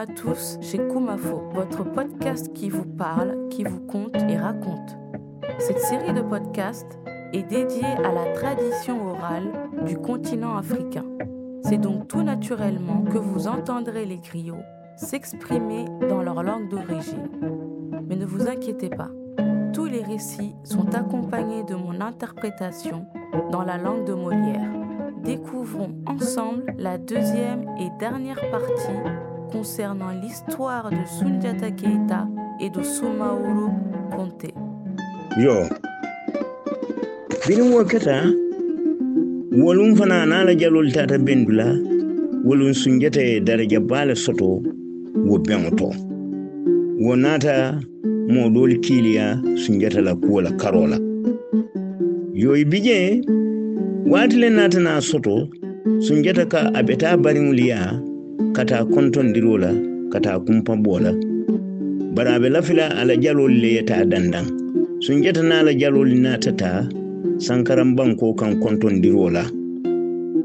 À tous chez Kumafo, votre podcast qui vous parle, qui vous conte et raconte. Cette série de podcasts est dédiée à la tradition orale du continent africain. C'est donc tout naturellement que vous entendrez les griots s'exprimer dans leur langue d'origine. Mais ne vous inquiétez pas, tous les récits sont accompagnés de mon interprétation dans la langue de Molière. Découvrons ensemble la deuxième et dernière partie concernant l'histoire de Sundiata Keita et de Soumaoro Conte. yo. Binin wakata walum fana nala jalol tata bendula walum sunjata daraja bala soto wo beŋo to wo naata moɗol kiliya sunjata la kuwola karola. Yo i bije waati le naatana soto sunjata ka a beta bariŋoliya kata kontondiro la kata kumpa la bari a be lafila ala jalol le yeta dandaŋ sunjata n'ala jalol natata sankaran banko kan kontondiro la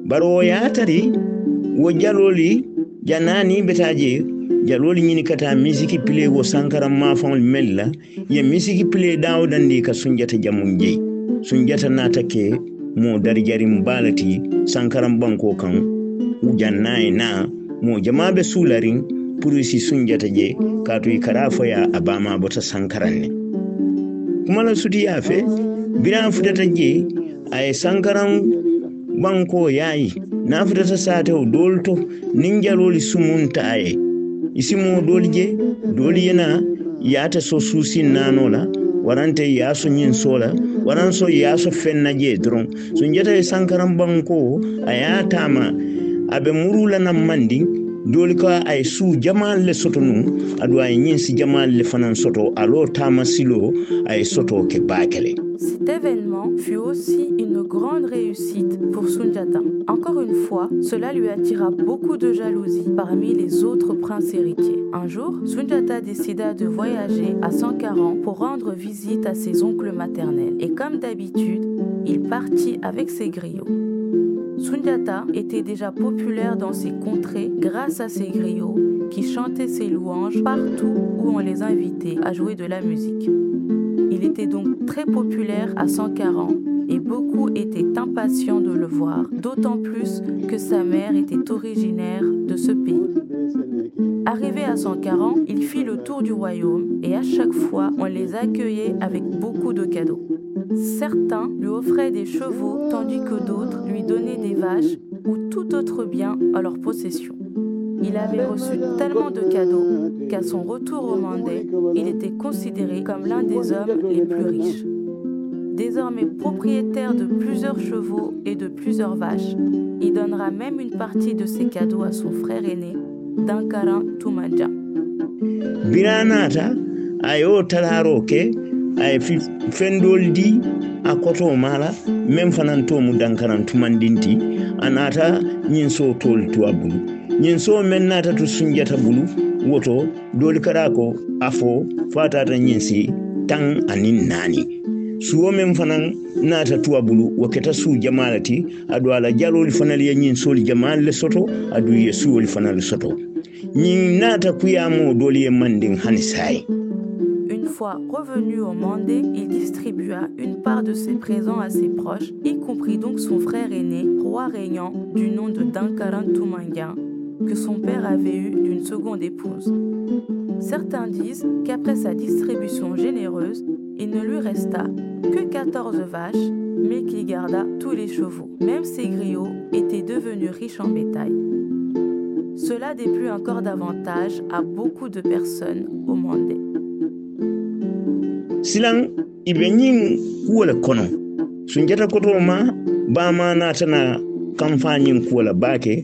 bari wo yatari wo jaloli janani betaje jaloli ñini kata misiki pile wo sankaran mafaŋol mel la ye misiki pile dawodandi ka sunjata jamum jeyi sunjata nata ke mo darijarin balati sankaran banko kan jannayi na mo jamaɓe be sularin pour si sunjata je kato i kara foya a bama bota sankaran ne. Kuma la sutiya fe biran futata je a ye sankaran banko yayi na futata satew dolu to nin jaloli sumunta a ye isimo doli je doli yana yata so susin nano la warante yaso ñin sola waran so yaso fenna je dron. So jeta e sankaran banko a yatama Cet événement fut aussi une grande réussite pour Sunjata. Encore une fois, cela lui attira beaucoup de jalousie parmi les autres princes héritiers. Un jour, Sunjata décida de voyager à Sankaran pour rendre visite à ses oncles maternels. Et comme d'habitude, il partit avec ses griots. Sunjata était déjà populaire dans ses contrées grâce à ses griots qui chantaient ses louanges partout où on les invitait à jouer de la musique. Il était donc très populaire à Sankaran et beaucoup étaient impatients de le voir, d'autant plus que sa mère était originaire de ce pays. Arrivé à Sankaran, il fit le tour du royaume et à chaque fois, on les accueillait avec beaucoup de cadeaux. Certains lui offraient des chevaux tandis que d'autres lui donnaient des vaches ou tout autre bien à leur possession. Il avait reçu tellement de cadeaux qu'à son retour au Mandé, il était considéré comme l'un des hommes les plus riches. Désormais propriétaire de plusieurs chevaux et de plusieurs vaches, il donnera même une partie de ses cadeaux à son frère aîné, Dankaran Tumadja. biranata ayo talaro ke ay fendol di a koto mala même fanan tomu dankaran tumandinti a nata ñin so tol tuwa bulu Une fois revenu au Mandé, il distribua une part de ses présents à ses proches, y compris donc son frère aîné, roi régnant du nom de Dankaran Tumangan, que son père avait eu d'une seconde épouse. Certains disent qu'après sa distribution généreuse, il ne lui resta que 14 vaches, mais qu'il garda tous les chevaux. Même ses griots étaient devenus riches en bétail. Cela déplut encore davantage à beaucoup de personnes au Mandé. baake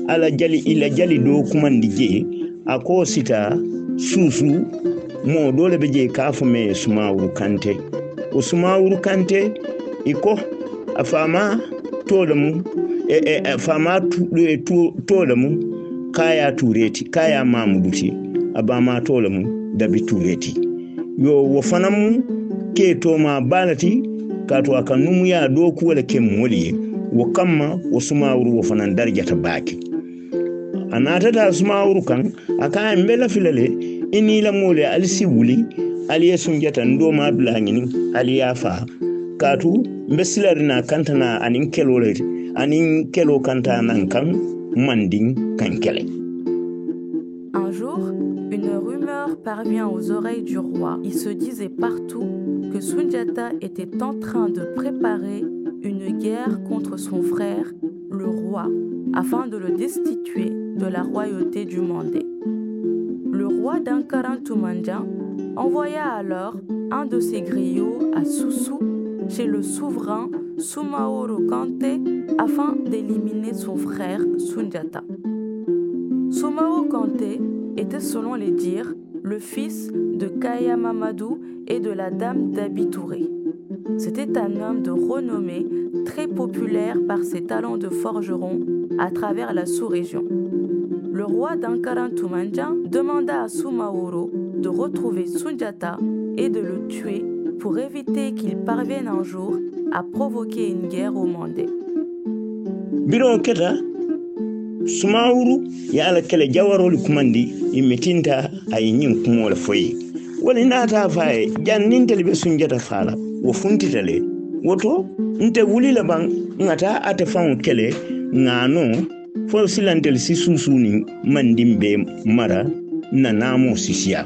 ala jali ila jali do kumandi je a ko sita susu mo dole be je kafu me sumawuru kante. O sumawuru kante iko a tolamu tola mu e, e, a to e, tola mu kaya tureti kaya mamuduti a bama tola mu dabi tureti yo wo ke to ma balati kato aka numu ya do wala ke moliye wo kamma wo sumawuru wo fanan darjata baki Un jour, une rumeur parvient aux oreilles du roi. Il se disait partout que Sunjata était en train de préparer une guerre contre son frère, le roi, afin de le destituer de la royauté du Mandé. Le roi d'Ankarantumandjan envoya alors un de ses griots à Soussou chez le souverain Sumaoro Kante afin d'éliminer son frère Sunjata. Sumaoro Kante était selon les dires le fils de Kaya Mamadou et de la dame d'Abitouré. C'était un homme de renommée très populaire par ses talents de forgeron à travers la sous-région. Le roi d'Ankarantumandjan demanda à Sumaoro de retrouver Sunjata et de le tuer pour éviter qu'il parvienne un jour à provoquer une guerre au Mandé. ala foyi wo funtita le woto nte wuli labaŋ ŋa taa ate faŋo kele ŋaano fo silantel si susuni mandin be mara na naamo sisiya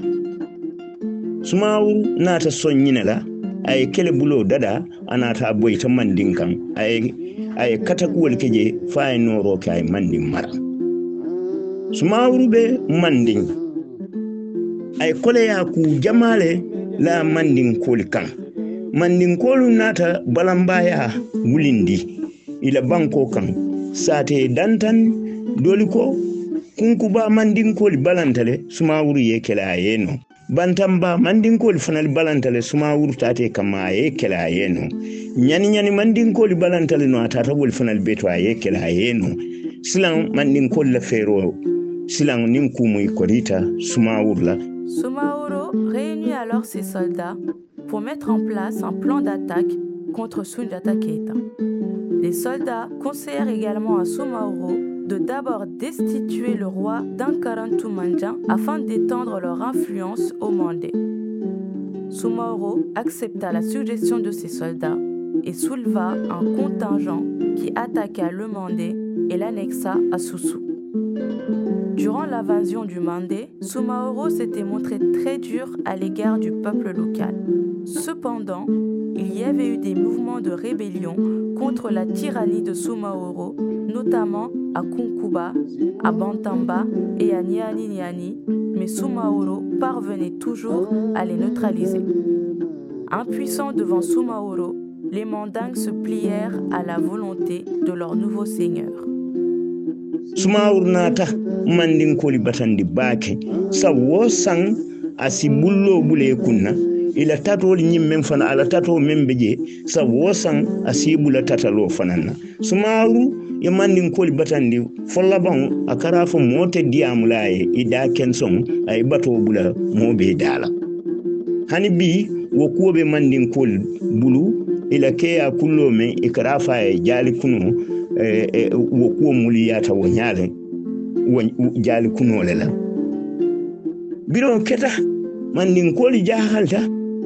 sumawuru naata son ñine la a ye kele buloo dada a nata boyita mandin kaŋ a ye a katakuwol ke je fo a ye nooro ke a ye mandin mara sumawuru be mandin a ye koleya jamaa le la mandin kooli kan mandin kolu nata balambaya wulindi. Ila banko kan sate dantan doli ko kunkuba mandin koli balantale sumawuru ye kele a ye no. Bantamba mandinkoli fanali balantale suma wurtate kamma a ye kele a ye no. Ɲani ɲani mandinkoli balantale no a tata woli fanali beto a ye kele a ye no. Silan mandinkoli la feero silan nin kumuyi kodita suma wurla Sumaoro réunit alors ses soldats pour mettre en place un plan d'attaque contre Sunjata Keita. Les soldats conseillèrent également à Sumaoro de d'abord destituer le roi d'Ankarantumandjan afin d'étendre leur influence au Mandé. Sumaoro accepta la suggestion de ses soldats et souleva un contingent qui attaqua le Mandé et l'annexa à Soussou. Durant l'invasion du Mandé, Sumaoro s'était montré très dur à l'égard du peuple local. Cependant, il y avait eu des mouvements de rébellion contre la tyrannie de Sumaoro, notamment à Kunkuba, à Bantamba et à Niani, mais Sumaoro parvenait toujours à les neutraliser. Impuissants devant Sumaoro, les Mandingues se plièrent à la volonté de leur nouveau seigneur. sumawru naata mandinkoli batandi baake. Sabu wo san asi bullo bule kunna. Ila tatol ñimmen fana ala tato men be je sabu wo san asi ɓula tatalo fananna. Sumaru e mandinkoli batandi follaban a kara fo mote diyamula ye i e da kenson ay e bato ɓula moɓe dala. Hani bi wo kuwoɓe mandinkoli bulu ila keya kullo men i kara fa e jaali kuno wo kuwo muli yata wo ñaale wo jaali kunole la biro keta mandinkoli jahalta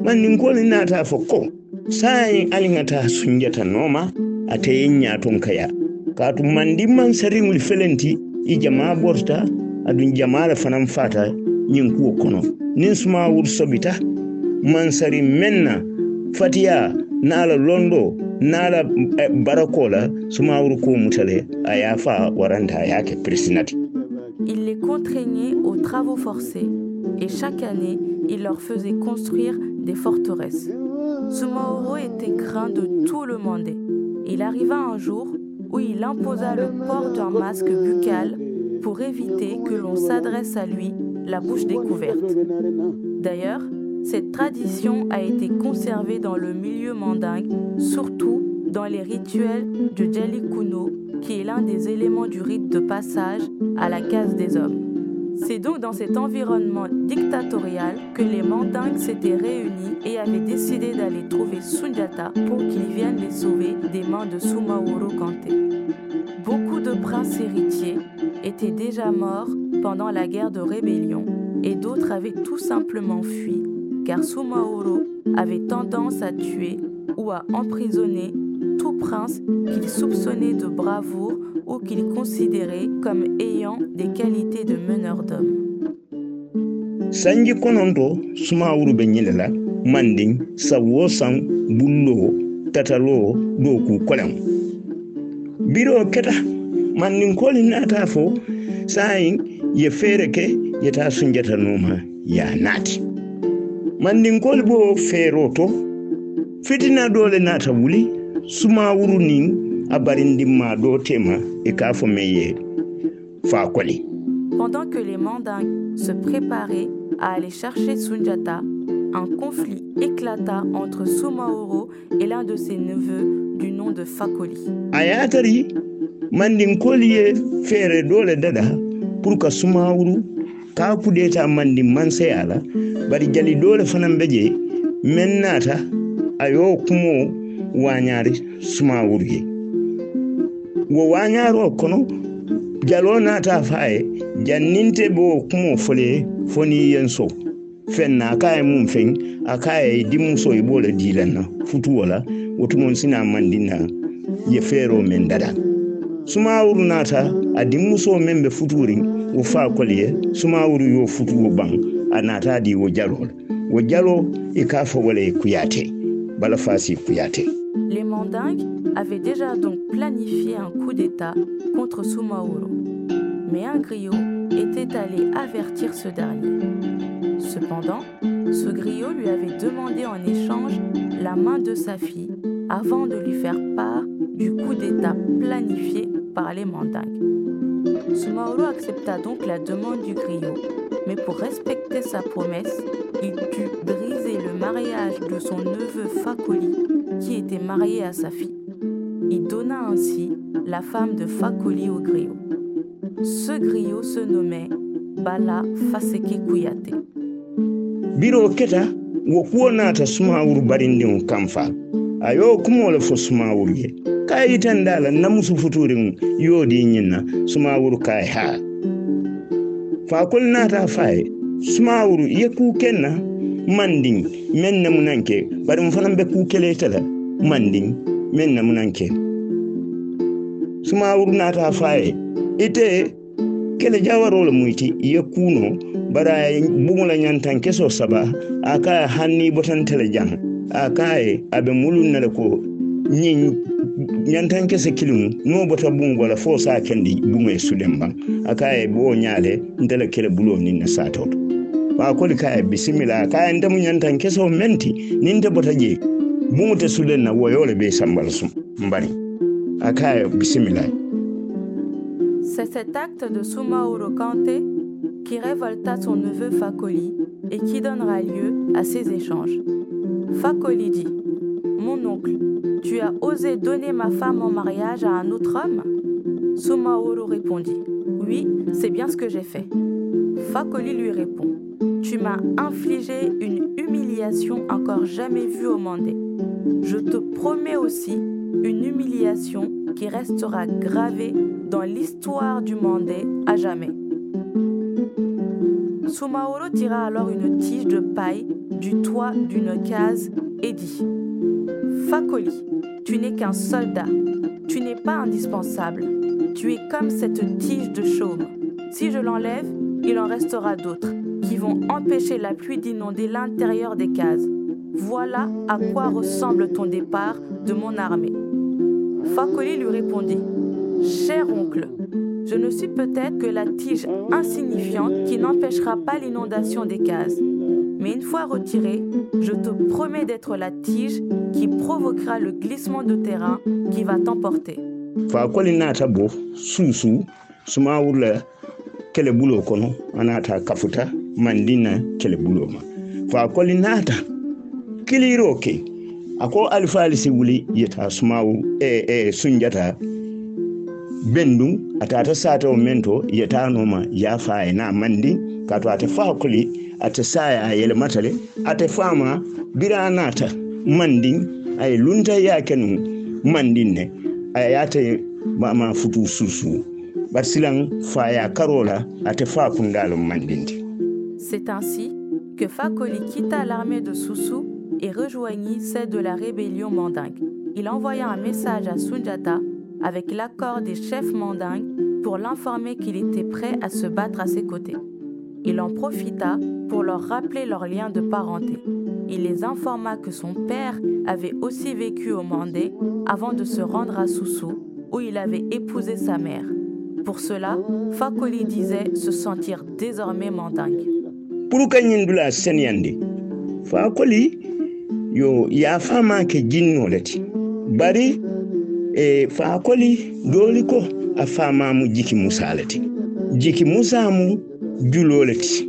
mandinkoli naata fo ko sayin aliŋata sunjata nooma ate ye ñaton kaya kaatu mandi mansariŋolu felenti i jamaa borta aɗum jamala fanaŋ fata ñiŋ kuwo kono. Niŋ suma wuru sobita mansari menna fatiya eh, Il les contraignait aux travaux forcés et chaque année, il leur faisait construire des forteresses. Sumaoro était craint de tout le monde. Il arriva un jour où il imposa le port d'un masque buccal pour éviter que l'on s'adresse à lui la bouche découverte. D'ailleurs, cette tradition a été conservée dans le milieu mandingue, surtout dans les rituels de Jalikuno, qui est l'un des éléments du rite de passage à la case des hommes. C'est donc dans cet environnement dictatorial que les mandingues s'étaient réunis et avaient décidé d'aller trouver Sunjata pour qu'il vienne les sauver des mains de Sumaoro Kante. Beaucoup de princes héritiers étaient déjà morts pendant la guerre de rébellion et d'autres avaient tout simplement fui car Sumaoro avait tendance à tuer ou à emprisonner tout prince qu'il soupçonnait de bravoure ou qu'il considérait comme ayant des qualités de meneur d'hommes. sanji kononto suma wuru be ñilela mandin sawo san bullo tatalo do ku kolem biro keta mandin koli nata fo ye fere ke yeta sunjata noma ya nati mandin koli bo fero to. Fitina dole nata wuli suma wuru nin a barindimma do tema e ka fo meye fa koli Pendant que les Mandingues se préparaient à aller chercher Sunjata, un conflit éclata entre Sumaoro et l'un de ses neveux du nom de Fakoli. a yatari mandin koli ye fere dole dada pour ka suma wuru ka kudeta mandin mansaya la bari jali dole fanan beje men nata ayo kumo wañari suma wuru ye wo wañaro kono jalo nata faye janninte bo kumo fole foni yen so fenna kaye mum fen a kaye dimmuso e ɓola dilanna futuwola wotumon sina mandina ye feero men dada. Sumawuru nata a dimmuso men be futuri wo fa kolye sumawuru yo futuwo ban Les Mandingues avaient déjà donc planifié un coup d'État contre Sumaoro. Mais un griot était allé avertir ce dernier. Cependant, ce griot lui avait demandé en échange la main de sa fille avant de lui faire part du coup d'État planifié par les Mandingues. Sumaoro accepta donc la demande du griot, mais pour respecter sa promesse, il dut briser le mariage de son neveu Fakoli, qui était marié à sa fille. Il donna ainsi la femme de Fakoli au griot. Ce griot se nommait Bala Faseke Kuyate. biro keta wo kuwo nata sumawuru barindiŋo ye ka na musu futurin yodi su ma wuru kai ha fa kul na ta fai suma wuru ya ku kenna mandin men na namunanke bari mu fanan be ku kele keletala mandin men na munanke su ma wuru na ta fai ite kele jawarole muyti yakkuno bara bugula ñantan keso saba a kaye hanni botantele jan a abe mulun na ko ñin ñantan kese kilimu no bota bungo la fo sa kendi bungo e sulen ban a kaye bo ñaale ndele kele bulo nin na satoto fa koli kaye bisimila kaye ndemu ñantan keso menti nin te bota je bungo te sulen na woyole be sambal sum mbari a kaye bisimila. C'est cet acte de Sumaoro Kante qui révolta son neveu Fakoli et qui donnera lieu à ces échanges. Fakoli dit Mon oncle, tu as osé donner ma femme en mariage à un autre homme? Sumaoro répondit Oui, c'est bien ce que j'ai fait. Fakoli lui répond Tu m'as infligé une humiliation encore jamais vue au Mandé. Je te promets aussi une humiliation qui restera gravée dans l'histoire du Mandé à jamais. Sumaoro tira alors une tige de paille du toit d'une case et dit Fakoli, tu n'es qu'un soldat. Tu n'es pas indispensable. Tu es comme cette tige de chaume. Si je l'enlève, il en restera d'autres qui vont empêcher la pluie d'inonder l'intérieur des cases. Voilà à quoi ressemble ton départ de mon armée. Fakoli lui répondit Cher oncle, je ne suis peut-être que la tige insignifiante qui n'empêchera pas l'inondation des cases. Mais une fois retirée, je te promets d'être la tige qui provoquera le glissement de terrain qui va t'emporter. Fakoli nata bo susu suma wurla kele bulo kono anata kafuta mandina kele bulo ma Fakoli nata kiliro ke ako alifalisi wuli yeta sumawu e e sunjata bendu sata o mento yeta noma ya fa na ate fakoli C'est ainsi que Fakoli quitta l'armée de Soussou et rejoignit celle de la rébellion mandingue. Il envoya un message à Sunjata avec l'accord des chefs mandingues pour l'informer qu'il était prêt à se battre à ses côtés. Il en profita pour leur rappeler leur lien de parenté. Il les informa que son père avait aussi vécu au Mandé avant de se rendre à Soussou, où il avait épousé sa mère. Pour cela, Fakoli disait se sentir désormais mandingue. fakoli yo ya fama ke jinno lati bari e fakoli doli ko a fama mu jiki musa lati jiki musa mu julo lati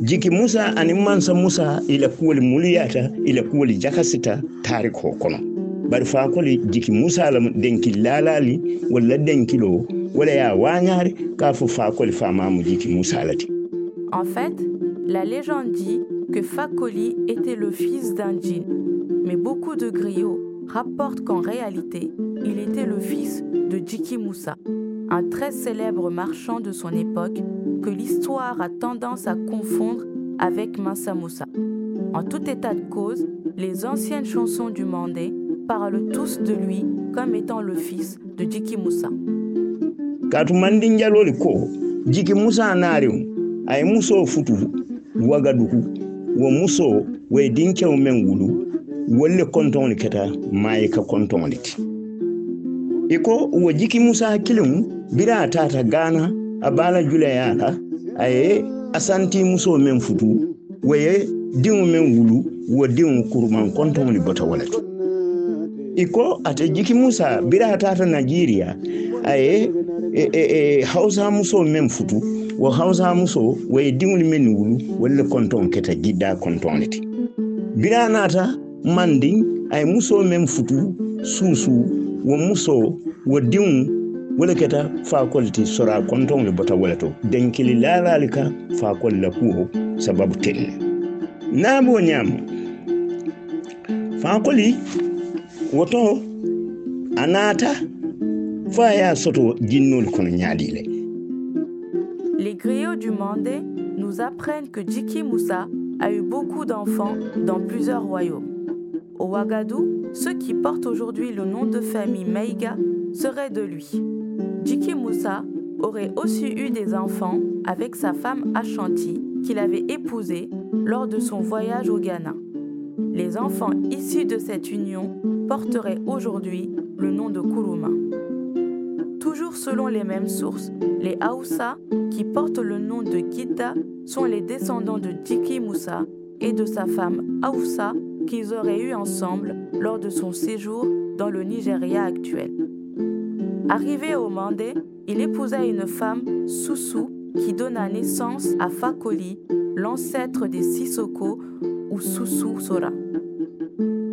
jiki musa ani mansa musa ila kuwoli muliyata ila kuwoli jakasita tariko kono bari fakoli jiki musa la denki lalali wala denkilo wala ya wanyari ka fo fakoli fama mu jiki musa lati En fait, la légende dit que Fakoli était le fils d'un djinn, mais beaucoup de griots rapportent qu'en réalité, il était le fils de Jiki Moussa, un très célèbre marchand de son époque que l'histoire a tendance à confondre avec Mansa Moussa. En tout état de cause, les anciennes chansons du Mandé parlent tous de lui comme étant le fils de Jiki Moussa. katu mandin jaloli ko jiki musa nariw ay muso futu wagadugu wo muso way dinkew men wulu wolle kontonli keta maye ka kontonli ti iko wo musa hakkilimu bira tata gana a bala julayala ye asanti muso men futu. Waye diŋo men wulu. Wo diŋo kuruman kontonli bota wala to. Iko ate jiki musa bira taata nigeria. Aye e, e, e, hausa muso men futu. Wo hausa muso waye diŋol men wulu. Walla konton keta jidda kontonle ti. Bira nata mandi ay muso men futu suusuu. Wo muso wo diŋo wala keta fakol ti sora konton le bota wala to denkili lalali ka fakol la kuwo sababu telle naabo ñaama fakoli woto a naata ya soto jinnol kono ñaadile Les griots du Mandé nous apprennent que Jiki Moussa a eu beaucoup d'enfants dans plusieurs royaumes. Au Ouagadou, ceux qui portent aujourd'hui le nom de famille Maïga seraient de lui. Jiki Moussa aurait aussi eu des enfants avec sa femme Ashanti qu'il avait épousée lors de son voyage au Ghana. Les enfants issus de cette union porteraient aujourd'hui le nom de Kourouma. Toujours selon les mêmes sources, les Haoussa, qui portent le nom de Gita, sont les descendants de Diki Moussa et de sa femme Haoussa qu'ils auraient eu ensemble lors de son séjour dans le Nigeria actuel. Arrivé au Mandé, il épousa une femme, Soussou, qui donna naissance à Fakoli, l'ancêtre des Sissoko ou Soussou Sora.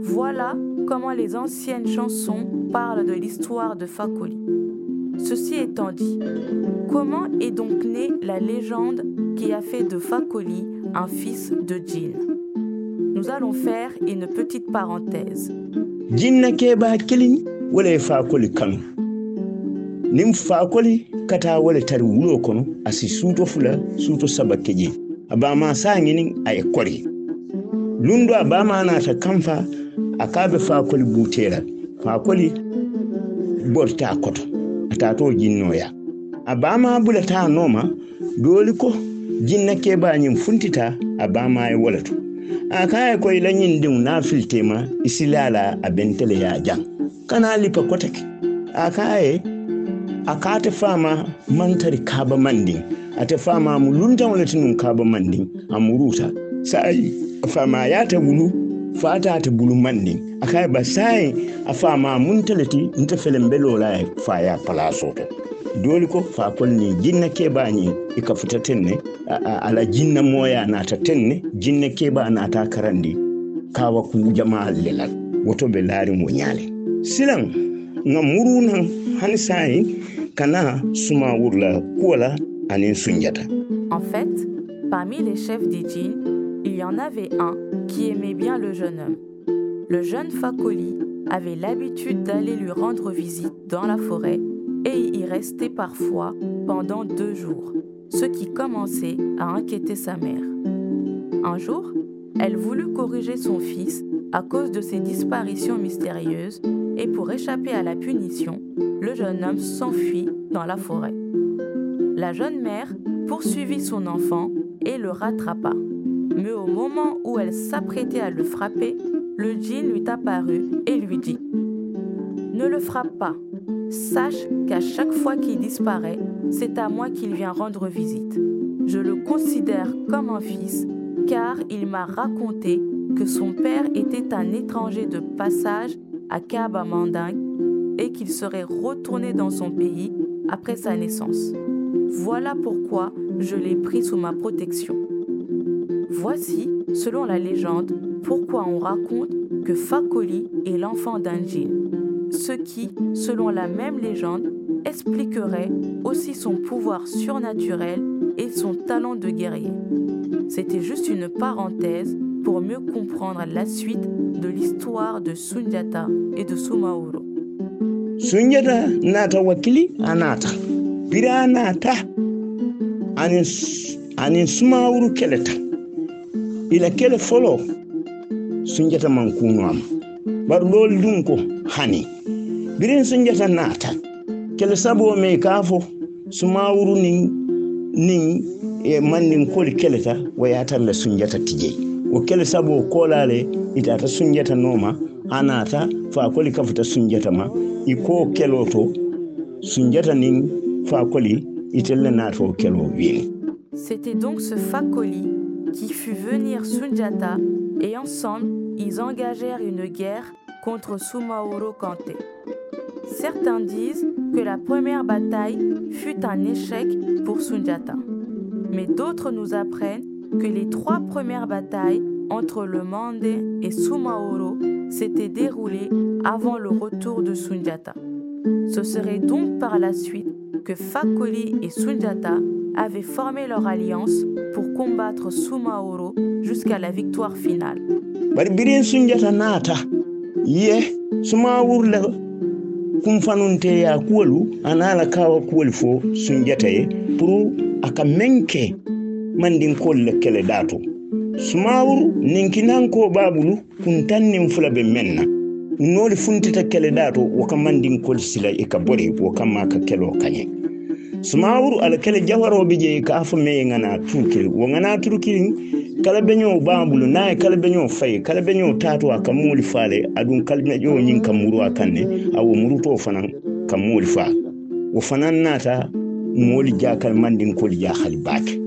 Voilà comment les anciennes chansons parlent de l'histoire de Fakoli. Ceci étant dit, comment est donc née la légende qui a fait de Fakoli un fils de djinn? Nous allons faire une petite parenthèse. fakoli nin fakoli kata wala tari wulo kono asi suuto fula suuto saba keje. A bama saŋinin a ye kori lundo a bama nata kanfa a kaɓe fakoli butera fakoli borta koto. Ata to jinnoya a bama bulata noma doli ko jinna kebañin funtita a bama e wala to a kaya koye lañin diŋ na filtema isilala a bentele ya jang. Kana lipa kotake. A kaye a kate fama mantari kaba mandin ate fama mu luntaŋo le tinun kaba mandin a muruta sayi fama yata wulu fata ate bulu mandin a kaye ba sayi a fama munteleti nte felen belola e faya palaso to doli ko fa kolni jinna kebañi i ka futa tenne ala jinna moya nata tenne jinna keba nata karandi. Kawa ku jama lelal woto be laari mo ñaale silan En fait, parmi les chefs des djinns, il y en avait un qui aimait bien le jeune homme. Le jeune Fakoli avait l'habitude d'aller lui rendre visite dans la forêt et y rester parfois pendant deux jours, ce qui commençait à inquiéter sa mère. Un jour, elle voulut corriger son fils à cause de ses disparitions mystérieuses et pour échapper à la punition, le jeune homme s'enfuit dans la forêt. La jeune mère poursuivit son enfant et le rattrapa. Mais au moment où elle s'apprêtait à le frapper, le djinn lui apparut et lui dit Ne le frappe pas. Sache qu'à chaque fois qu'il disparaît, c'est à moi qu'il vient rendre visite. Je le considère comme un fils car il m'a raconté que son père était un étranger de passage à Kaaba Manding et qu'il serait retourné dans son pays après sa naissance. Voilà pourquoi je l'ai pris sous ma protection. Voici, selon la légende, pourquoi on raconte que Fakoli est l'enfant d'un djinn, ce qui, selon la même légende, expliquerait aussi son pouvoir surnaturel et son talent de guerrier. C'était juste une parenthèse pour mieux comprendre la suite de l'histoire de Sunjata et de Sumauro. sunjata nata wakili? A nata bira anata anin anin sumawuru keleta. Ila kele folo. Sunjata man ama am. Bar dol dun ko hani. Birin sunjata nata. Kele sabo me kafo sumawuru nin nin e mandin koli keleta. Wayatalla sunjata tijey sunjata noma anata fa sunjata sunjata fa C'était donc ce Fakoli qui fut venir Sunjata et ensemble, ils engagèrent une guerre contre Sumaoro Kante. Certains disent que la première bataille fut un échec pour Sunjata. Mais d'autres nous apprennent que les trois premières batailles entre le Mandé et Sumaoro s'étaient déroulées avant le retour de Sunjata. Ce serait donc par la suite que Fakoli et Sunjata avaient formé leur alliance pour combattre Sumaoro jusqu'à la victoire finale. Mandin kolle kele dato sumawuru ninkinanko babulu kuntannin fula be menna. Noli funtita kele dato woka mandin kol sila e ka bori woka ma ka kelo kanye sumawuru ala kele jawarobe je ka afa me ngana turkil wo ngana turkil kala beño babulu naye kala beño fayi kala beño tato a kam mooli faale aɗum kala beño ñin kam muru a kanne awo muruto fanan kam mooli fa wo fanan nata mooli jakal mandinkoli jahali baake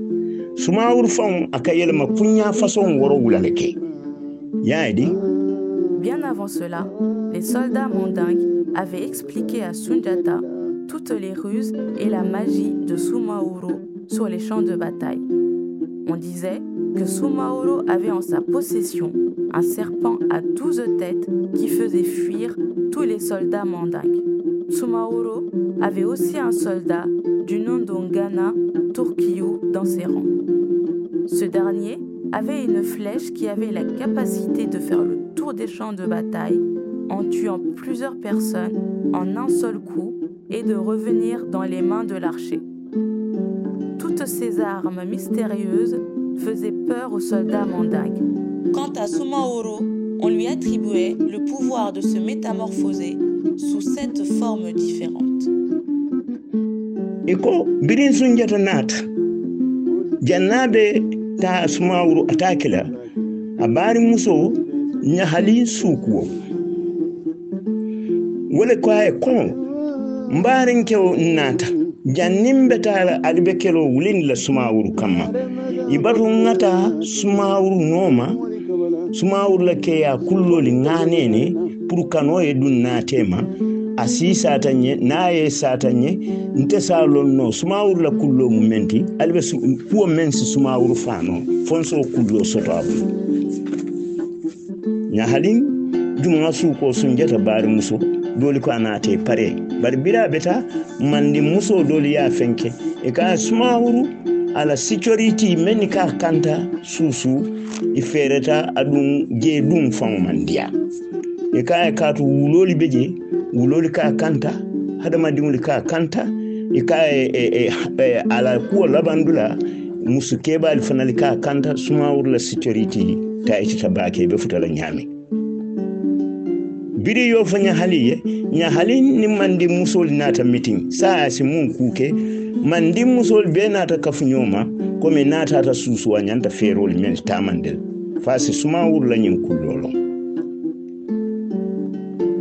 Bien avant cela, les soldats mandingues avaient expliqué à Sunjata toutes les ruses et la magie de Sumaoro sur les champs de bataille. On disait que Sumaoro avait en sa possession un serpent à douze têtes qui faisait fuir tous les soldats mandingues. Sumaoro avait aussi un soldat du nom d'Ongana Dans ses rangs. Ce dernier avait une flèche qui avait la capacité de faire le tour des champs de bataille en tuant plusieurs personnes en un seul coup et de revenir dans les mains de l'archer. Toutes ces armes mystérieuses faisaient peur aux soldats mandingues. Quant à Sumaoro, on lui attribuait le pouvoir de se métamorphoser sous sept formes différentes. Iko birin sun jata nata. Jannabe ta sumawuru atakila. A bari muso ñahali sukuwo wole ko ay kon mbarin kew nata. Jannin be tala ali be kelo wulin la sumawuru kamma ibatu ngata sumawuru noma sumawuru la keya kulloli nganene pour kano e dun natema a si sata ñe n'a ye sata ñe nte sumawuru la kullo mu menti ali be kuwo men si sumawuru fano fonso kullo soto abu ñahalin jumuŋa suuko sunjata baari muso doli ko a naate pare. Bari bira beta mandi muso doli ya fenke. E ka sumawuru ala security men ka kanta suusu i fereta aɗum je ɗum faŋo man e ka e katu wuloli be wuloli ka kanta hadamadiŋol ka kanta i ka e, e, e, e ala kuwo labandula musu keɓali fanali ka kanta sumawuru la sécurité ta itita baake be futala ñaami biri yo fa ñahali ye ñahali ni mandi musol naata meeting. Sa si mun kuke mandi musol be kafuñoo kafuñoma komi natata suusuwa ñanta feerol men tamandel. Fa si suma wurla ñin kullolo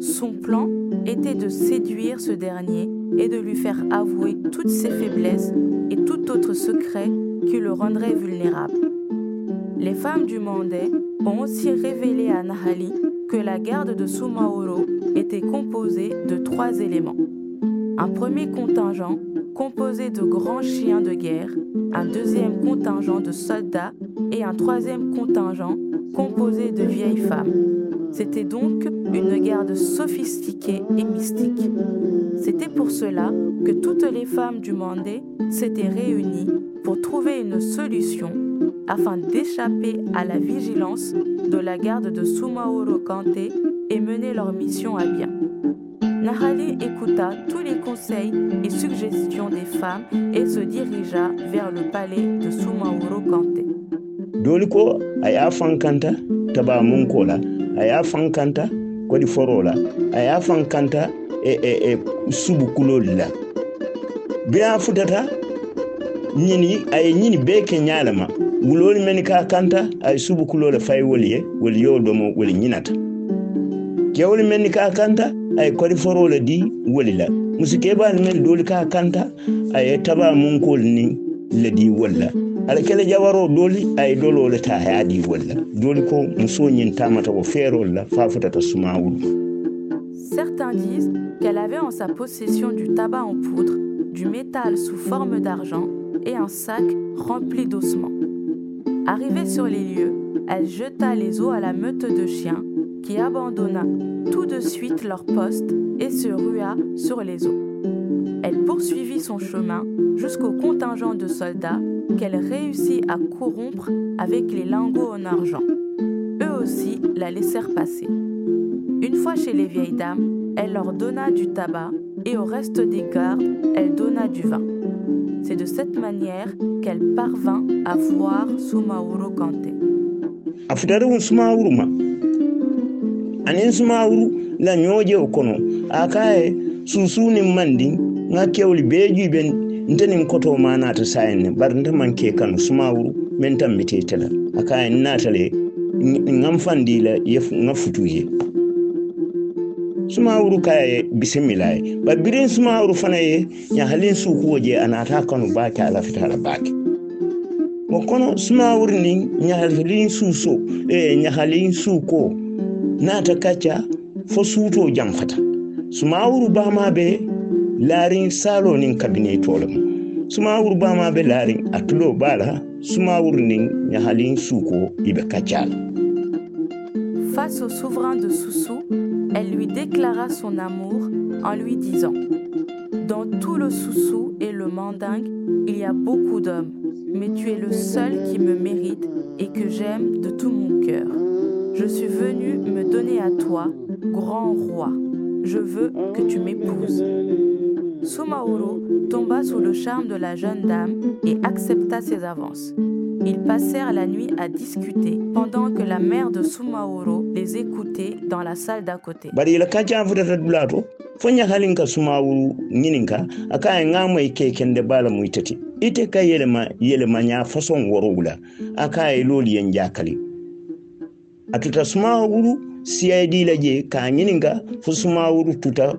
Son plan était de séduire ce dernier et de lui faire avouer toutes ses faiblesses et tout autre secret qui le rendrait vulnérable. Les femmes du Mandé ont aussi révélé à Nahali que la garde de Sumaoro était composée de trois éléments. Un premier contingent composé de grands chiens de guerre, un deuxième contingent de soldats et un troisième contingent composé de vieilles femmes. C'était donc une garde sophistiquée et mystique. C'était pour cela que toutes les femmes du Mandé s'étaient réunies pour trouver une solution afin d'échapper à la vigilance de la garde de Sumaoro Kanté et mener leur mission à bien. Nahali écouta tous les conseils et suggestions des femmes et se dirigea vers le palais de Sumaoro Kanté. a y'a fan kanta kɔdifɔrɔw la. A y'a fan kanta e, e, e, subukulol la. Bea futata ñini a ye ñini bee ke ñaalema wuloolu meni ka kanta a ye subukuloo le fayi wolu ye wolu y'o domo wolu ñinata kewolu meni ka kanta a ye kɔdifɔrɔw le di wolu la. Musu keebaalu meni doolu ka kanta a ye tabaa munkoolu ni ladi di wolu la. Certains disent qu'elle avait en sa possession du tabac en poudre, du métal sous forme d'argent et un sac rempli d'ossements. Arrivée sur les lieux, elle jeta les os à la meute de chiens qui abandonna tout de suite leur poste et se rua sur les os. Elle poursuivit son chemin jusqu'au contingent de soldats qu'elle réussit à corrompre avec les lingots en argent. Eux aussi la laissèrent passer. Une fois chez les vieilles dames, elle leur donna du tabac et au reste des gardes, elle donna du vin. C'est de cette manière qu'elle parvint à voir Sumaoro Kanté. Nga kewli be juibe ntenin koto ma nata sayen ne bar nta manke kanu sumawuru men tambite tela a kaye natale ngam fandi la yef nga futuye sumawuru kaye bisimila ye ba birin sumawuru fana ye ñahalin sukuwo je a nata kanu bake ala fitala bake o kono sumawuru ni ñahalin suso e ñahalin suko nata kacca fo suuto jamfata. Sumawuru bama be Face au souverain de Soussou, elle lui déclara son amour en lui disant Dans tout le Soussou et le Mandingue, il y a beaucoup d'hommes, mais tu es le seul qui me mérite et que j'aime de tout mon cœur. Je suis venu me donner à toi, grand roi. Je veux que tu m'épouses. Sumaoro tomba sous le charme de la jeune dame et accepta ses avances. Ils passèrent la nuit à discuter pendant que la mère de Sumaoro les écoutait dans la salle d'à côté. bari ila kaca futata dulato fo ñahalin ka sumawuru ñininka aka e ŋamoy ke kende bala muy tati ite ka yelema yelema ña façon worowula aka loolu yen jakali atuta sumawuru siyaydi la je ka ñininka fo sumawuru tuta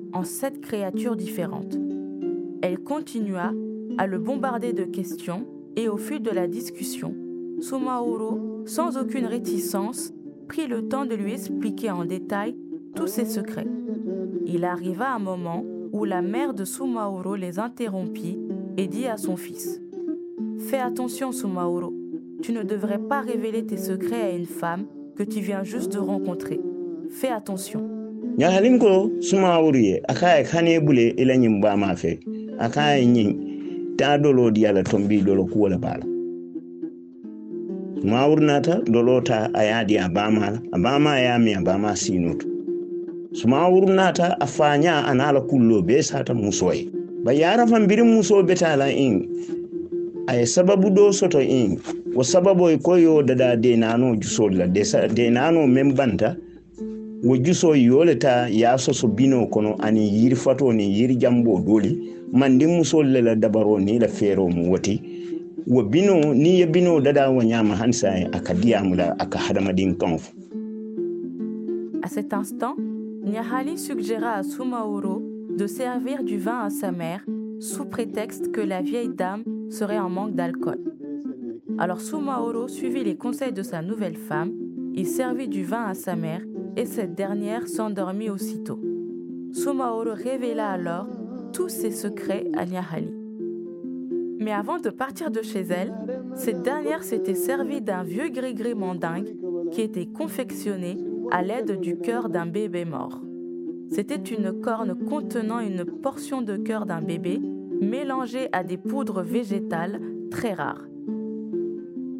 en sept créatures différentes. Elle continua à le bombarder de questions et au fil de la discussion, Sumaoro, sans aucune réticence, prit le temps de lui expliquer en détail tous ses secrets. Il arriva un moment où la mère de Sumaoro les interrompit et dit à son fils Fais attention, Sumaoro, tu ne devrais pas révéler tes secrets à une femme que tu viens juste de rencontrer. Fais attention. Ñahalin ko sumawuru ye aka e kane bule ila ñim bama fe. Aka e ñin ta dolo di ala tombi dolo kuwola bala sumawuru nata dolo ta a yadi a bama la. A bama ya mi a bama sinuto sumawuru nata a fanya anala kullo be sata musoye ba yara fan birin muso betala in ay sababu do soto in wo sababo e koyo dada de nano jusol la de, sa- de nano men banta wo juso yole ta ya soso bino kono ani yiri fato ni yiri jambo doli mandi musol le la dabaro ni la fero mu woti. Wo bino ni ye bino dada wo nyama hansa aka diyamu la aka hadamadin kanfu À cet instant, Nyahali suggéra à Sumaoro de servir du vin à sa mère sous prétexte que la vieille dame serait en manque d'alcool. Alors Sumaoro suivit les conseils de sa nouvelle femme, il servit du vin à sa mère et cette dernière s'endormit aussitôt. Sumaoro révéla alors tous ses secrets à Nyahali. Mais avant de partir de chez elle, cette dernière s'était servie d'un vieux gris-gris mandingue qui était confectionné à l'aide du cœur d'un bébé mort. C'était une corne contenant une portion de cœur d'un bébé mélangée à des poudres végétales très rares.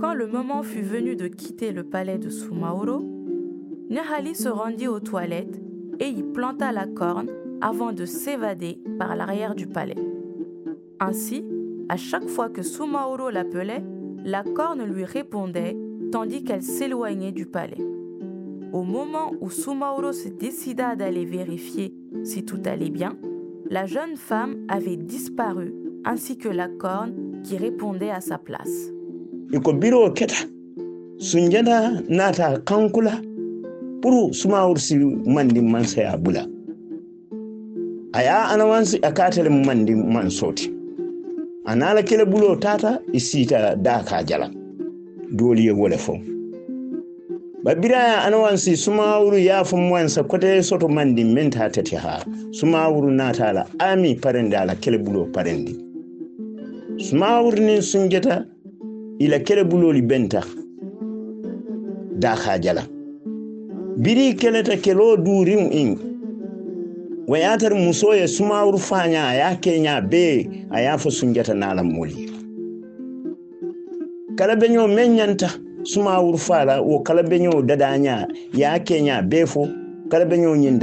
Quand le moment fut venu de quitter le palais de Sumaoro, Nahali se rendit aux toilettes et y planta la corne avant de s'évader par l'arrière du palais. Ainsi, à chaque fois que Sumaoro l'appelait, la corne lui répondait tandis qu'elle s'éloignait du palais. Au moment où Sumaoro se décida d'aller vérifier si tout allait bien, la jeune femme avait disparu ainsi que la corne qui répondait à sa place. iko biro keta. Sunjata nata kankula. Puru sumawur si mandi man saya bula. Aya anawansi akatele mandi man soti anala kele bulo tata isita daka jala. Doli ye wole fo babiraya anawansi sumawuru ya fo mwansa kote soto mandi menta tete ha. Sumawuru nata la ami parende ala kele bulo parendi sumawuru nin sunjata ila kele buloli benta daka jala. Biri keleta kelo durin in wayatar muso ya sumawur fanya ya kenya be a ya fa sunjata nalan muli. Kala beño men sumawuru fala wo kala beño dadaña ya keña be fo kala beño ñin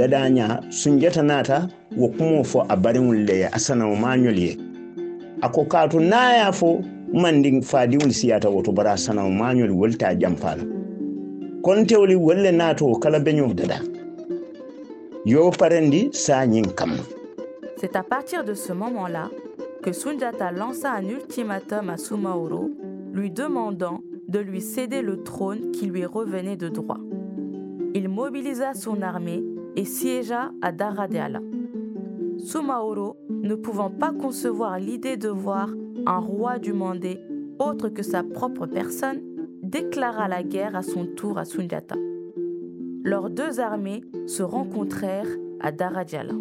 sunjata nata wo kumo fo a bariŋol le ye a sanawo mañol ye a ko kaatu naya fo mandi fadiŋol siyata woto bara wolle nato kala dada. Yo parendi sa C'est à partir de ce moment-là que Sunjata lança un ultimatum à Sumaoro, lui demandant de lui céder le trône qui lui revenait de droit. Il mobilisa son armée et siégea à Daradeala. Sumaoro, ne pouvant pas concevoir l'idée de voir un roi du Mandé autre que sa propre personne, déclara la guerre à son tour à Sunjata. Leurs deux armées se rencontrèrent à Darajala.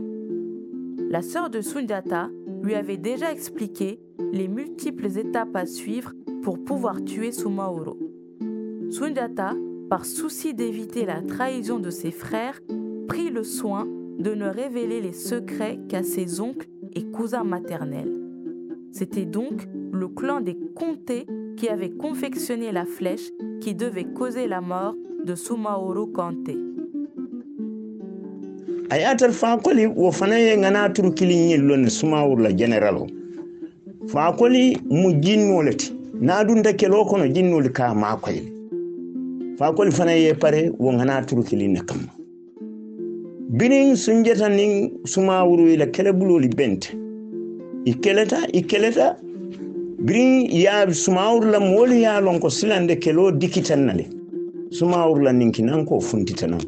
La sœur de Sunjata lui avait déjà expliqué les multiples étapes à suivre pour pouvoir tuer Sumaoro. Sunjata, par souci d'éviter la trahison de ses frères, prit le soin de ne révéler les secrets qu'à ses oncles et cousins maternels. C'était donc le clan des Comtés qui avait confectionné la flèche qui devait causer la mort de Sumaoro ti na dun da kelo kono jinnol ka makoyle fakol fana ye pare won turkili turkilinne kamma binin sun jeta nin suma wuru ila kele buloli bente i keleta i keleta birin ya sumawurla moolu ye a lon ko silande keloo dikitan na le sumawurla ninkinan ko funtitanan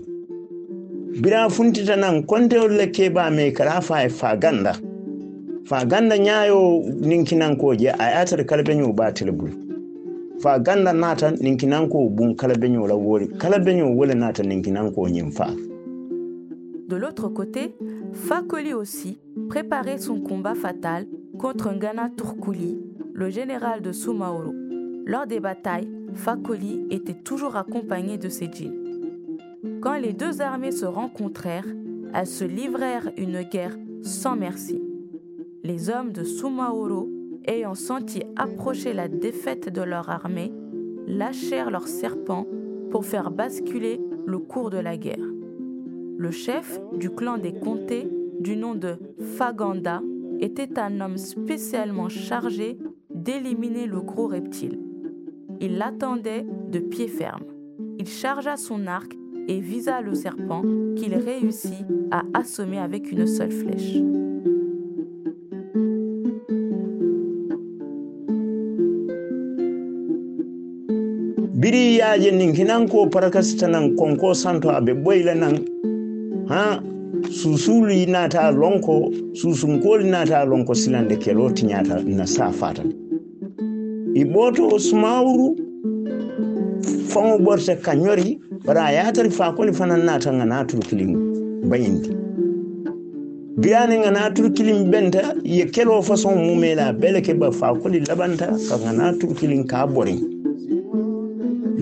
bira funtitanan kontewol le keebaa me kara e fa ye faa ganda. De l'autre côté, Fakoli aussi préparait son combat fatal contre Ngana Turkuli, le général de Sumaoro. Lors des batailles, Fakoli était toujours accompagné de ses djinns. Quand les deux armées se rencontrèrent, elles se livrèrent une guerre sans merci. Les hommes de Sumaoro, ayant senti approcher la défaite de leur armée, lâchèrent leurs serpents pour faire basculer le cours de la guerre. Le chef du clan des comtés, du nom de Faganda, était un homme spécialement chargé d'éliminer le gros reptile. Il l'attendait de pied ferme. Il chargea son arc et visa le serpent qu'il réussit à assommer avec une seule flèche. ilaje nin hinan ko ta nan konko santo abe boyla nan. Ha? Susuli nata lonko susunkoli nata lonko silande keloti nyata na sa fata. Iboto smauru fango borse kanyori bara yatar fakoli fanan nata na turkilin bayindi. Biyani na turkilin benta ya kelo fason mumela bele ke ba koli labanta ka na turkilin ka borin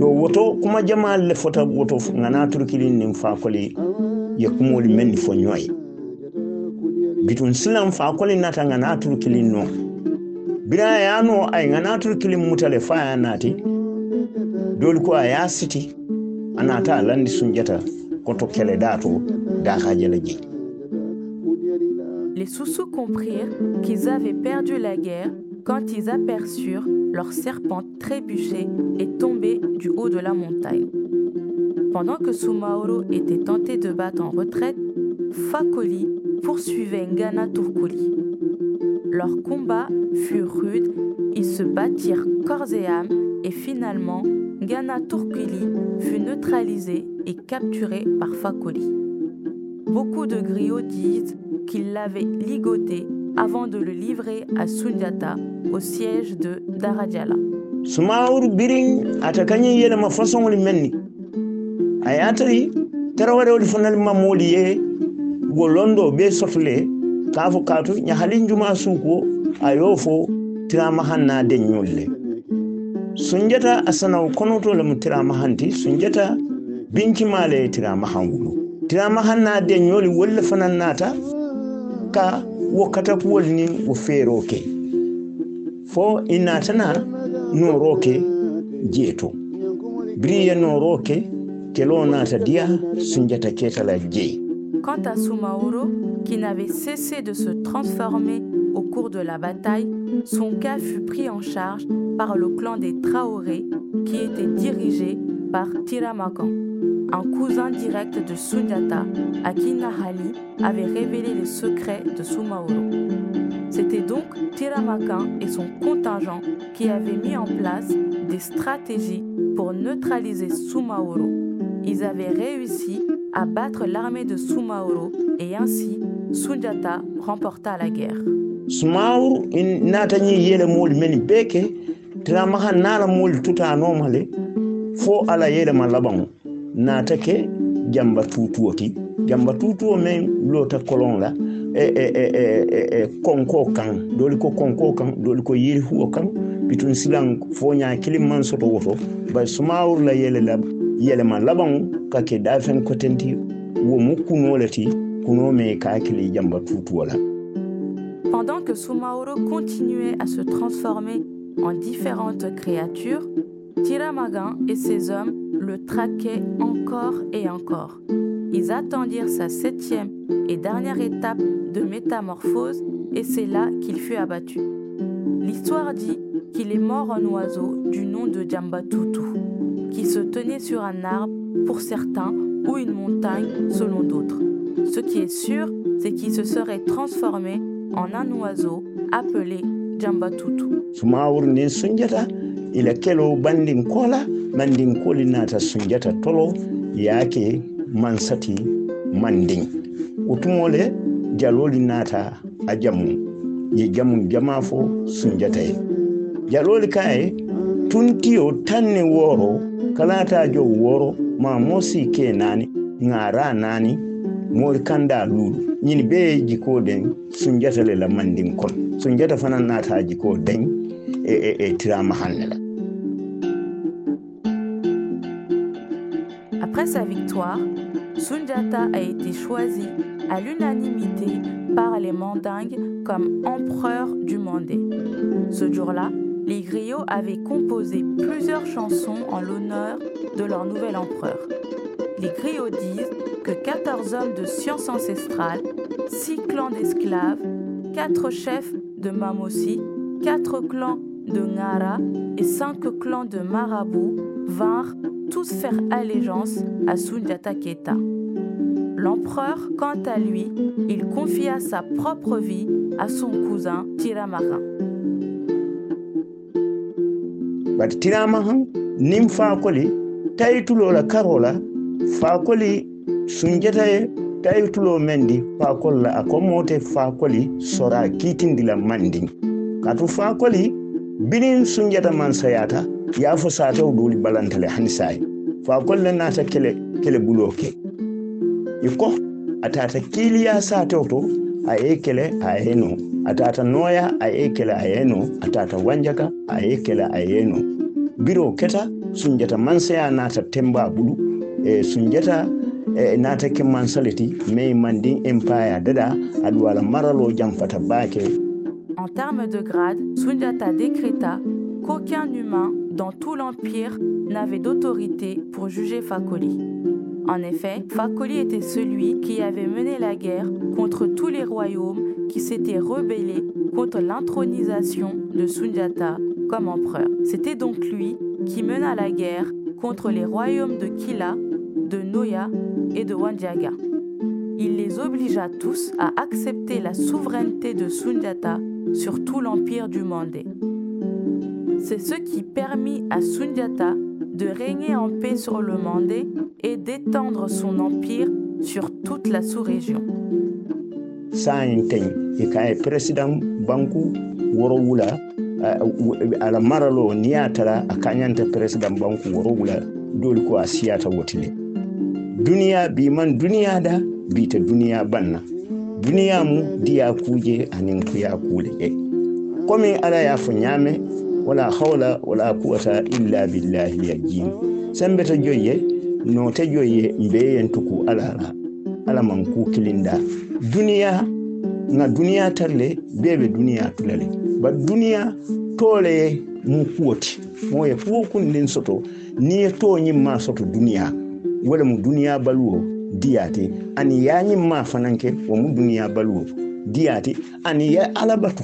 yo woto kuma jamal le fota woto nga naturu kilim nin fakoli ye kumoli menni fo ñoy bitun silam fakoli nata nga naturu kilim no bira yano ay nga naturu kilim mutale fa ya nati dole ko ya siti ana ta landi sunjata koto kele dato da hajala ji Les Soussous comprirent qu'ils avaient perdu la guerre quand ils aperçurent leur serpent trébucher et tomber du haut de la montagne. Pendant que Sumaoro était tenté de battre en retraite, Fakoli poursuivait Ngana Turkuli. Leur combat fut rude, ils se battirent corps et âme et finalement, Ngana Turkuli fut neutralisé et capturé par Fakoli. Beaucoup de griots disent qu'il l'avait ligoté avant de le livrer à Sunjata au siège de Darajala. sumawuru birin ata kanyi yele ma façon wali menni. Ayatari taraware wali fanal mamoli ye wo londo be sotule kafo katu nya halin juma nyolle sunjata asana konoto le sunjata binki male tirama hanwulu tirama hanna den nyoli wolle fanan nata ka Quant à Sumaoro, qui n'avait cessé de se transformer au cours de la bataille, son cas fut pris en charge par le clan des Traoré, qui était dirigé par Tiramakan, un cousin direct de Sundiata, à Nahali avait révélé les secrets de Sumaoro. C'était donc Tiramakan et son contingent qui avaient mis en place des stratégies pour neutraliser Sumaoro. Ils avaient réussi à battre l'armée de Sumaoro et ainsi Sundiata remporta la guerre. ma laban natake jamba tutuoti jamba tutuo men lota kolon la. E e e e e, e konko kan. Doli ko konko kan doli ko fo nya kilim man soto woto. Ba sumawru la yele la yele ma laban ka ke dafen kotenti wo mu kunolati kuno me ka kili jamba la. Pendant que Sumaoro continuait à se transformer en différentes créatures, Tiramagan et ses hommes le traquaient encore et encore. Ils attendirent sa septième et dernière étape de métamorphose et c'est là qu'il fut abattu. L'histoire dit qu'il est mort en oiseau du nom de Djambatutu, qui se tenait sur un arbre pour certains ou une montagne selon d'autres. Ce qui est sûr, c'est qu'il se serait transformé en un oiseau appelé Djambatutu. Ila kelo bandin kola mandin koli nata sunjata tolo yake mansati mandin utumole jaloli nata a jamu ye jamu jama fo sunjata ye jaloli kaye tuntiyo tanne woro kalata jo woro ma mosi ke nani ngara nani mori kanda lulu. Ñini be jiko den sunjata le la mandin kon sunjata fana nata jiko den e, e, e tirama hanne la Après sa victoire, Sundiata a été choisi à l'unanimité par les Mandingues comme empereur du Mandé. Ce jour-là, les griots avaient composé plusieurs chansons en l'honneur de leur nouvel empereur. Les griots disent que 14 hommes de science ancestrale, 6 clans d'esclaves, 4 chefs de Mamossi, 4 clans de Ngara et 5 clans de Marabou vinrent tous faire allégeance à Sundiata Keita. L'empereur, quant à lui, il confia sa propre vie à son cousin Tiramarin. bati tirama han nin fakoli tayitulo la karola fakoli sunjata ye tayitulo mendi fakol la sora la katu binin sunjata man sayata yafo satew doli balantale hani sayi fakol le nata kele kele bulo ke. Iko atata kiliya satew to a ye kele a ye no. Atata noya a ye kele a ye no. Atata wanjaka a ye kele a ye no. Biro keta sunjata mansaya nata temba bulu. E sunjata e nata ke mansaleti mai mandin empire dada aduwala maralo jamfata bake En termes de grade, Sundiata décréta qu'aucun humain dans tout l'empire n'avait d'autorité pour juger Fakoli. En effet, Fakoli était celui qui avait mené la guerre contre tous les royaumes qui s'étaient rebellés contre l'intronisation de Sundiata comme empereur. C'était donc lui qui mena la guerre contre les royaumes de Kila, de Noya et de Wandiaga. Il les obligea tous à accepter la souveraineté de Sundiata sur tout l'empire du Mandé. C'est ce qui permit à Sundiata de régner en paix sur le Mandé et d'étendre son empire sur toute la sous-région. président w- ala maralo ni ya tara a kañanta président banku woro wula doli ko a siyata wotile. Duniya biman duniya da bita duniya banna. Duniya mu diya kuje anin kuya kule e komi ala ya fo ñame wala hawla wala quwata illa billahi yajin sembeta joyye no te joyye mbeyen tuku alala ala man ku kilinda. Duniya nga duniya tarle bebe duniya tulale. Ba duniya tole mu kuwoti mo ye kuwo kundin soto ni ye to ñimma soto duniya wala mu duniya baluwo diyate ani ya ma fananke wo mu duniya baluwo diyate ani ya alabatu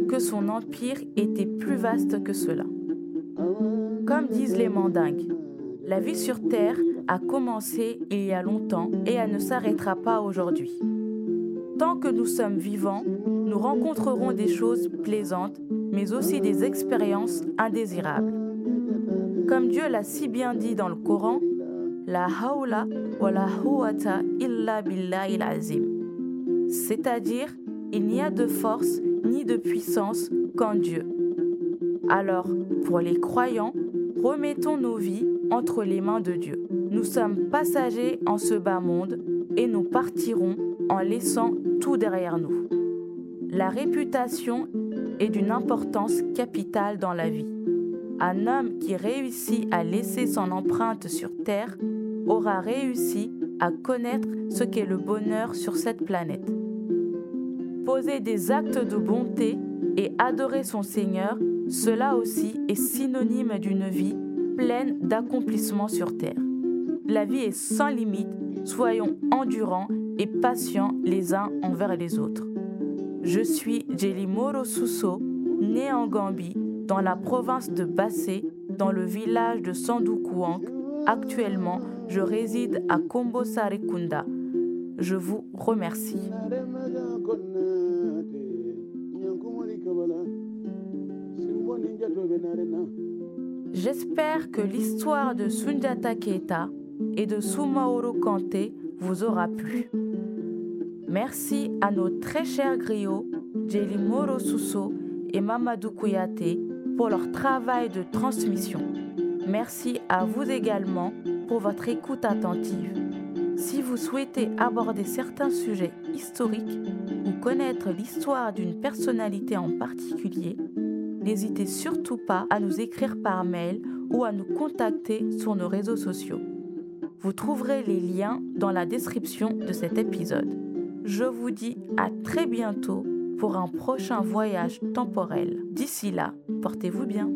que son empire était plus vaste que cela. Comme disent les mandingues, la vie sur Terre a commencé il y a longtemps et elle ne s'arrêtera pas aujourd'hui. Tant que nous sommes vivants, nous rencontrerons des choses plaisantes, mais aussi des expériences indésirables. Comme Dieu l'a si bien dit dans le Coran, La hawla wa la huwata illa billahi azim. C'est-à-dire, il n'y a de force ni de puissance qu'en Dieu. Alors, pour les croyants, remettons nos vies entre les mains de Dieu. Nous sommes passagers en ce bas monde et nous partirons en laissant tout derrière nous. La réputation est d'une importance capitale dans la vie. Un homme qui réussit à laisser son empreinte sur Terre aura réussi à connaître ce qu'est le bonheur sur cette planète. Poser des actes de bonté et adorer son Seigneur, cela aussi est synonyme d'une vie pleine d'accomplissements sur Terre. La vie est sans limite, soyons endurants et patients les uns envers les autres. Je suis Jelimoro Suso, né en Gambie, dans la province de Bassé, dans le village de Sandoukouank. Actuellement, je réside à Kombo Sarekunda. Je vous remercie. J'espère que l'histoire de Sundiata Keita et de Soumaoro Kanté vous aura plu. Merci à nos très chers griots, Jelly Moro Suso et Mamadou Kouyaté, pour leur travail de transmission. Merci à vous également pour votre écoute attentive. Si vous souhaitez aborder certains sujets historiques ou connaître l'histoire d'une personnalité en particulier, n'hésitez surtout pas à nous écrire par mail ou à nous contacter sur nos réseaux sociaux. Vous trouverez les liens dans la description de cet épisode. Je vous dis à très bientôt pour un prochain voyage temporel. D'ici là, portez-vous bien.